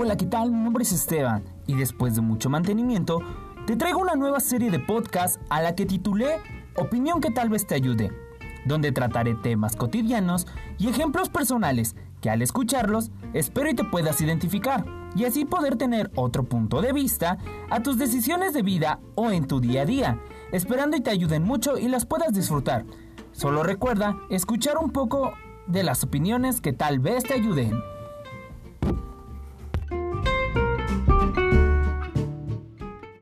Hola, ¿qué tal? Mi nombre es Esteban y después de mucho mantenimiento, te traigo una nueva serie de podcast a la que titulé Opinión que tal vez te ayude, donde trataré temas cotidianos y ejemplos personales que al escucharlos espero y te puedas identificar y así poder tener otro punto de vista a tus decisiones de vida o en tu día a día, esperando y te ayuden mucho y las puedas disfrutar. Solo recuerda escuchar un poco de las opiniones que tal vez te ayuden.